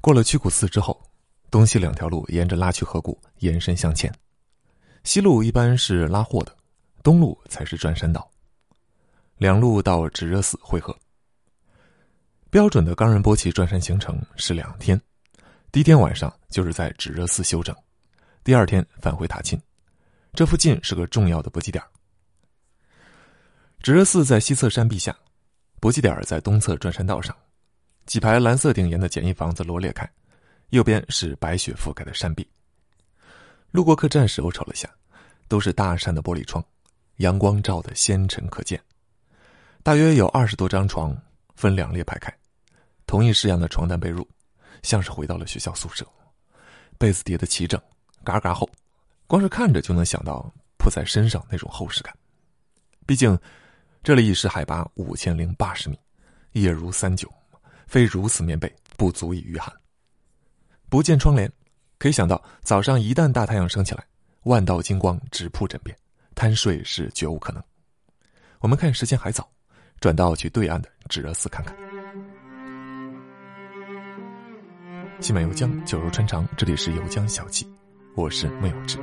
过了曲谷寺之后，东西两条路沿着拉曲河谷延伸向前。西路一般是拉货的，东路才是转山道。两路到止热寺汇合。标准的冈仁波齐转山行程是两天，第一天晚上就是在止热寺休整，第二天返回塔钦。这附近是个重要的补给点。止热寺在西侧山壁下，补给点在东侧转山道上。几排蓝色顶檐的简易房子罗列开，右边是白雪覆盖的山壁。路过客栈时，我瞅了下，都是大扇的玻璃窗，阳光照得纤尘可见。大约有二十多张床，分两列排开，同一式样的床单被褥，像是回到了学校宿舍。被子叠得齐整，嘎嘎厚，光是看着就能想到铺在身上那种厚实感。毕竟，这里已是海拔五千零八十米，夜如三九。非如此棉被不足以御寒。不见窗帘，可以想到早上一旦大太阳升起来，万道金光直扑枕边，贪睡是绝无可能。我们看时间还早，转到去对岸的止热寺看看。西满游江，酒肉穿肠，这里是游江小记，我是穆有志。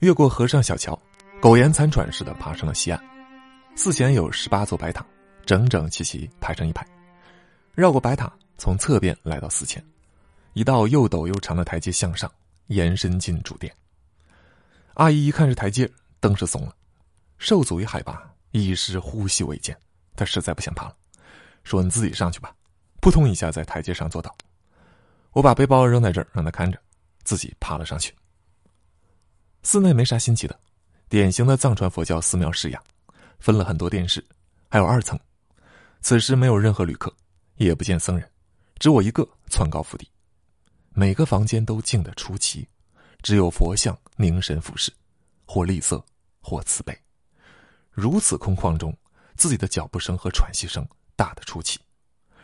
越过河上小桥，苟延残喘似的爬上了西岸。寺前有十八座白塔，整整齐齐排成一排。绕过白塔，从侧边来到寺前，一道又陡又长的台阶向上延伸进主殿。阿姨一看是台阶，登时怂了。受阻于海拔，一时呼吸未见，她实在不想爬了，说：“你自己上去吧。”扑通一下在台阶上坐倒。我把背包扔在这儿，让她看着，自己爬了上去。寺内没啥新奇的，典型的藏传佛教寺庙式样。分了很多殿室，还有二层。此时没有任何旅客，也不见僧人，只我一个窜高伏低。每个房间都静得出奇，只有佛像凝神俯视，或厉色，或慈悲。如此空旷中，自己的脚步声和喘息声大得出奇，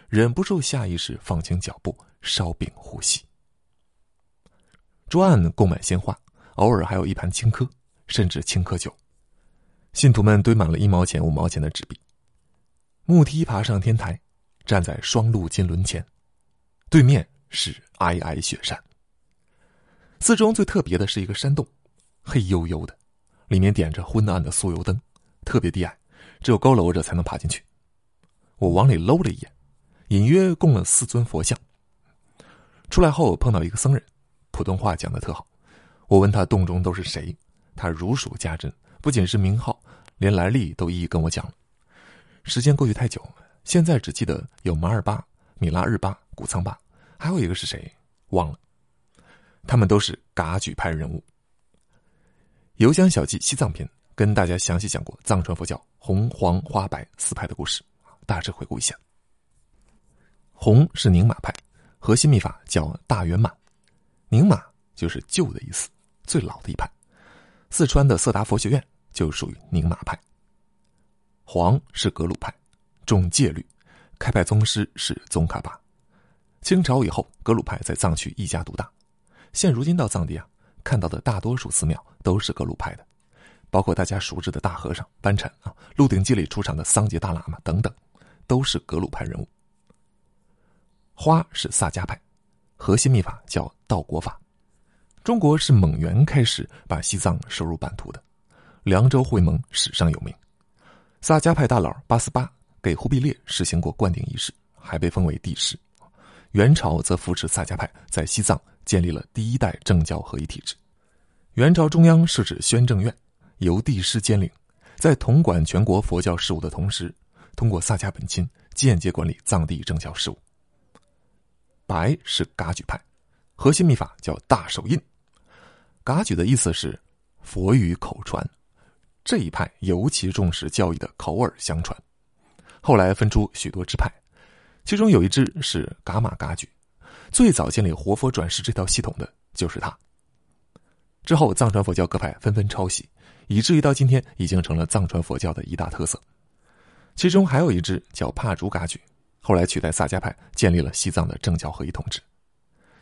忍不住下意识放轻脚步，稍屏呼吸。桌案供满鲜花，偶尔还有一盘青稞，甚至青稞酒。信徒们堆满了一毛钱、五毛钱的纸币。木梯爬上天台，站在双路金轮前，对面是皑皑雪山。寺中最特别的是一个山洞，黑黝黝的，里面点着昏暗的酥油灯，特别低矮，只有佝偻着才能爬进去。我往里搂了一眼，隐约供了四尊佛像。出来后碰到一个僧人，普通话讲的特好。我问他洞中都是谁，他如数家珍。不仅是名号，连来历都一一跟我讲了。时间过去太久，现在只记得有马尔巴、米拉日巴、古仓巴，还有一个是谁忘了。他们都是噶举派人物。游江小记西藏篇跟大家详细讲过藏传佛教红、黄、花、白四派的故事，大致回顾一下。红是宁玛派，核心秘法叫大圆满，宁玛就是旧的意思，最老的一派。四川的色达佛学院。就属于宁玛派。黄是格鲁派，重戒律，开派宗师是宗喀巴。清朝以后，格鲁派在藏区一家独大。现如今到藏地啊，看到的大多数寺庙都是格鲁派的，包括大家熟知的大和尚班禅啊，《鹿鼎记》里出场的桑杰大喇嘛等等，都是格鲁派人物。花是萨迦派，核心秘法叫道国法。中国是蒙元开始把西藏收入版图的。凉州会盟史上有名，萨迦派大佬八思巴给忽必烈实行过灌顶仪式，还被封为帝师。元朝则扶持萨迦派在西藏建立了第一代政教合一体制。元朝中央设置宣政院，由帝师兼领，在统管全国佛教事务的同时，通过萨迦本钦间接管理藏地政教事务。白是噶举派，核心秘法叫大手印。噶举的意思是佛语口传。这一派尤其重视教义的口耳相传，后来分出许多支派，其中有一支是噶玛噶举，最早建立活佛转世这套系统的就是他。之后藏传佛教各派纷纷抄袭，以至于到今天已经成了藏传佛教的一大特色。其中还有一支叫帕竹噶举，后来取代萨迦派建立了西藏的政教合一统治。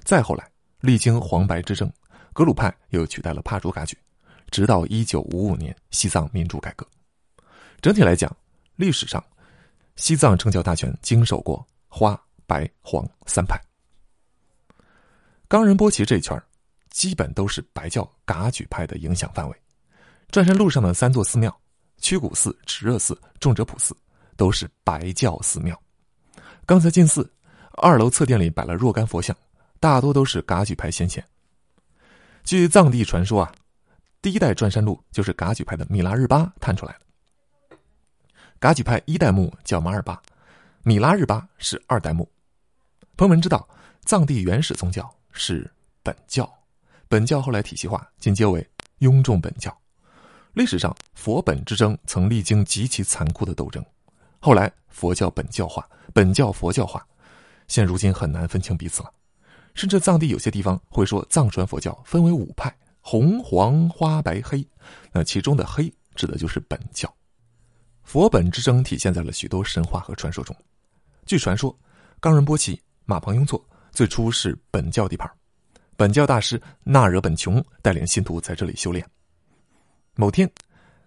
再后来，历经黄白之争，格鲁派又取代了帕竹噶举。直到一九五五年，西藏民主改革。整体来讲，历史上，西藏政教大权经手过花、白、黄三派。冈仁波齐这一圈基本都是白教噶举派的影响范围。转山路上的三座寺庙——曲谷寺、炽热寺、仲哲普寺，都是白教寺庙。刚才进寺，二楼侧殿里摆了若干佛像，大多都是噶举派先贤。据藏地传说啊，第一代转山路就是噶举派的米拉日巴探出来的。噶举派一代目叫马尔巴，米拉日巴是二代目。朋友们知道，藏地原始宗教是本教，本教后来体系化，进阶为雍仲本教。历史上，佛本之争曾历经极其残酷的斗争，后来佛教本教化，本教佛教化，现如今很难分清彼此了。甚至藏地有些地方会说，藏传佛教分为五派：红、黄、花、白、黑。那其中的黑指的就是本教。佛本之争体现在了许多神话和传说中。据传说，冈仁波齐、马旁雍措最初是本教地盘，本教大师纳惹本琼带领信徒在这里修炼。某天，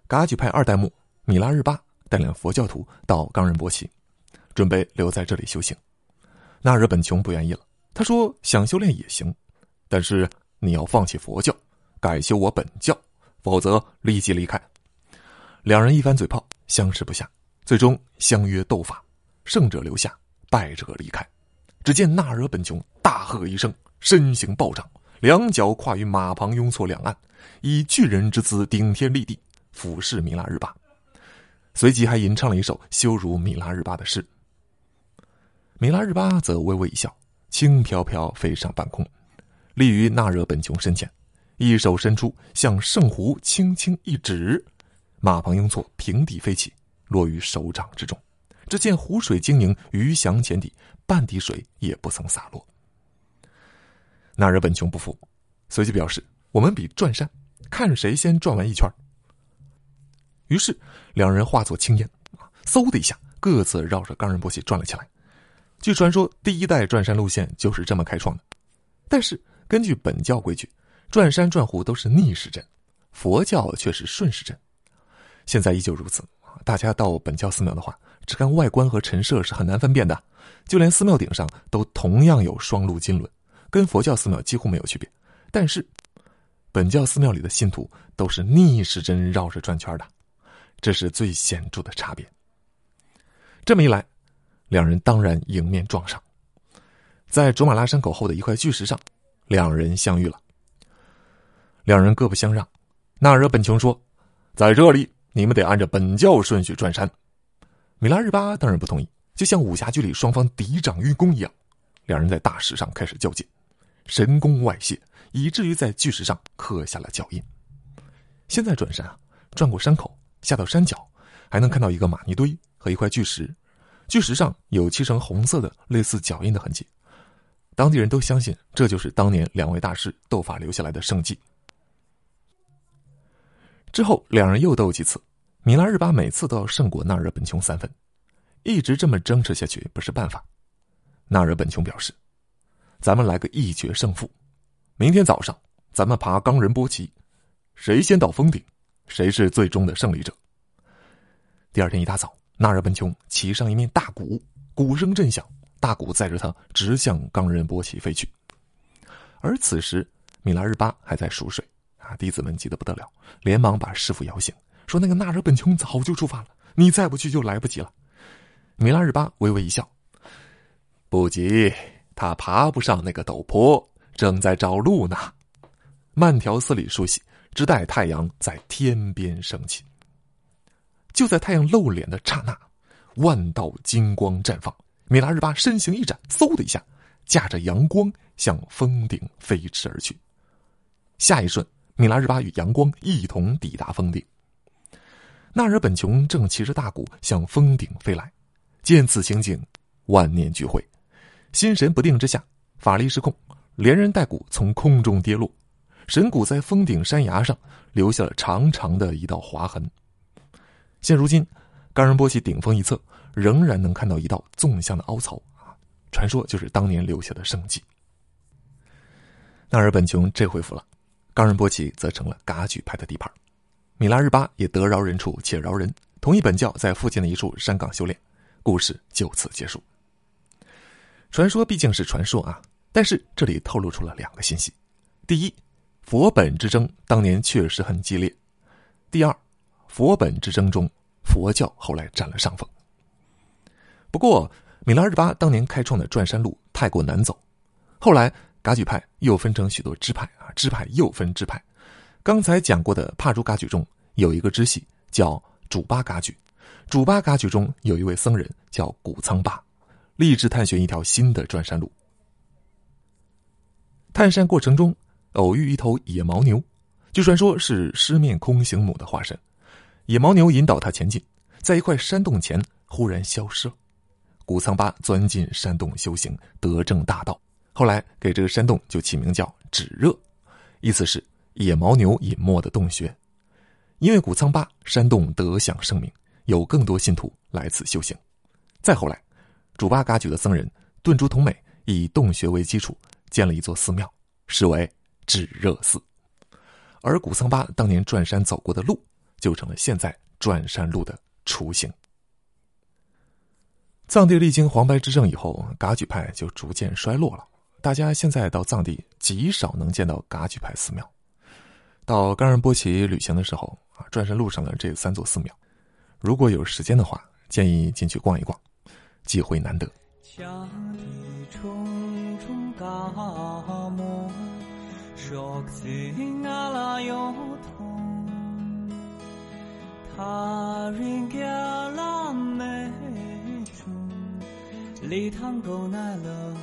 噶举派二代目米拉日巴带领佛教徒到冈仁波齐，准备留在这里修行。纳惹本琼不愿意了，他说：“想修炼也行，但是你要放弃佛教，改修我本教，否则立即离开。”两人一番嘴炮，相持不下，最终相约斗法，胜者留下，败者离开。只见纳惹本琼大喝一声，身形暴涨。两脚跨于马旁雍措两岸，以巨人之姿顶天立地俯视米拉日巴，随即还吟唱了一首羞辱米拉日巴的诗。米拉日巴则微微一笑，轻飘飘飞上半空，立于纳惹本琼身前，一手伸出向圣湖轻轻一指，马旁雍措平地飞起，落于手掌之中。只见湖水晶莹，鱼翔浅底，半滴水也不曾洒落。那日本琼不服，随即表示：“我们比转山，看谁先转完一圈。”于是两人化作青烟，嗖的一下，各自绕着冈仁波齐转了起来。据传说，第一代转山路线就是这么开创的。但是根据本教规矩，转山转湖都是逆时针，佛教却是顺时针。现在依旧如此。大家到本教寺庙的话，只看外观和陈设是很难分辨的，就连寺庙顶上都同样有双路金轮。跟佛教寺庙几乎没有区别，但是本教寺庙里的信徒都是逆时针绕着转圈的，这是最显著的差别。这么一来，两人当然迎面撞上，在卓玛拉山口后的一块巨石上，两人相遇了。两人各不相让，纳惹本琼说：“在这里，你们得按照本教顺序转山。”米拉日巴当然不同意，就像武侠剧里双方敌长运功一样，两人在大石上开始较劲。神功外泄，以至于在巨石上刻下了脚印。现在转山啊，转过山口，下到山脚，还能看到一个玛尼堆和一块巨石，巨石上有漆成红色的类似脚印的痕迹。当地人都相信，这就是当年两位大师斗法留下来的圣迹。之后两人又斗几次，米拉日巴每次都要胜过纳惹本琼三分，一直这么争持下去不是办法。纳惹本琼表示。咱们来个一决胜负，明天早上咱们爬冈仁波齐，谁先到峰顶，谁是最终的胜利者。第二天一大早，纳尔本琼骑上一面大鼓，鼓声震响，大鼓载着他直向冈仁波齐飞去。而此时，米拉日巴还在熟睡，啊，弟子们急得不得了，连忙把师傅摇醒，说：“那个纳尔本琼早就出发了，你再不去就来不及了。”米拉日巴微微一笑，不急。他爬不上那个陡坡，正在找路呢。慢条斯理梳洗，只待太阳在天边升起。就在太阳露脸的刹那，万道金光绽放。米拉日巴身形一展，嗖的一下，驾着阳光向峰顶飞驰而去。下一瞬，米拉日巴与阳光一同抵达峰顶。纳尔本琼正骑着大鼓向峰顶飞来，见此情景，万念俱灰。心神不定之下，法力失控，连人带鼓从空中跌落，神鼓在峰顶山崖上留下了长长的一道划痕。现如今，冈仁波齐顶峰一侧仍然能看到一道纵向的凹槽啊，传说就是当年留下的圣迹。纳尔本琼这回服了，冈仁波齐则成了噶举派的地盘，米拉日巴也得饶人处且饶人，同意本教在附近的一处山岗修炼，故事就此结束。传说毕竟是传说啊，但是这里透露出了两个信息：第一，佛本之争当年确实很激烈；第二，佛本之争中，佛教后来占了上风。不过，米拉日巴当年开创的转山路太过难走，后来噶举派又分成许多支派啊，支派又分支派。刚才讲过的帕竹噶举中有一个支系叫主巴噶举，主巴噶举中有一位僧人叫古仓巴。立志探寻一条新的转山路。探山过程中，偶遇一头野牦牛，据传说是狮面空行母的化身。野牦牛引导他前进，在一块山洞前忽然消失了。古仓巴钻进山洞修行，得证大道。后来给这个山洞就起名叫“止热”，意思是野牦牛隐没的洞穴。因为古仓巴山洞得享盛名，有更多信徒来此修行。再后来。主巴嘎举的僧人顿珠同美以洞穴为基础建了一座寺庙，视为止热寺。而古桑巴当年转山走过的路，就成了现在转山路的雏形。藏地历经黄白之政以后，噶举派就逐渐衰落了。大家现在到藏地极少能见到噶举派寺庙。到冈仁波齐旅行的时候啊，转山路上的这三座寺庙，如果有时间的话，建议进去逛一逛。机会难得。里重重嘎木，说起阿拉有痛，他人给阿拉美中，礼堂够耐了。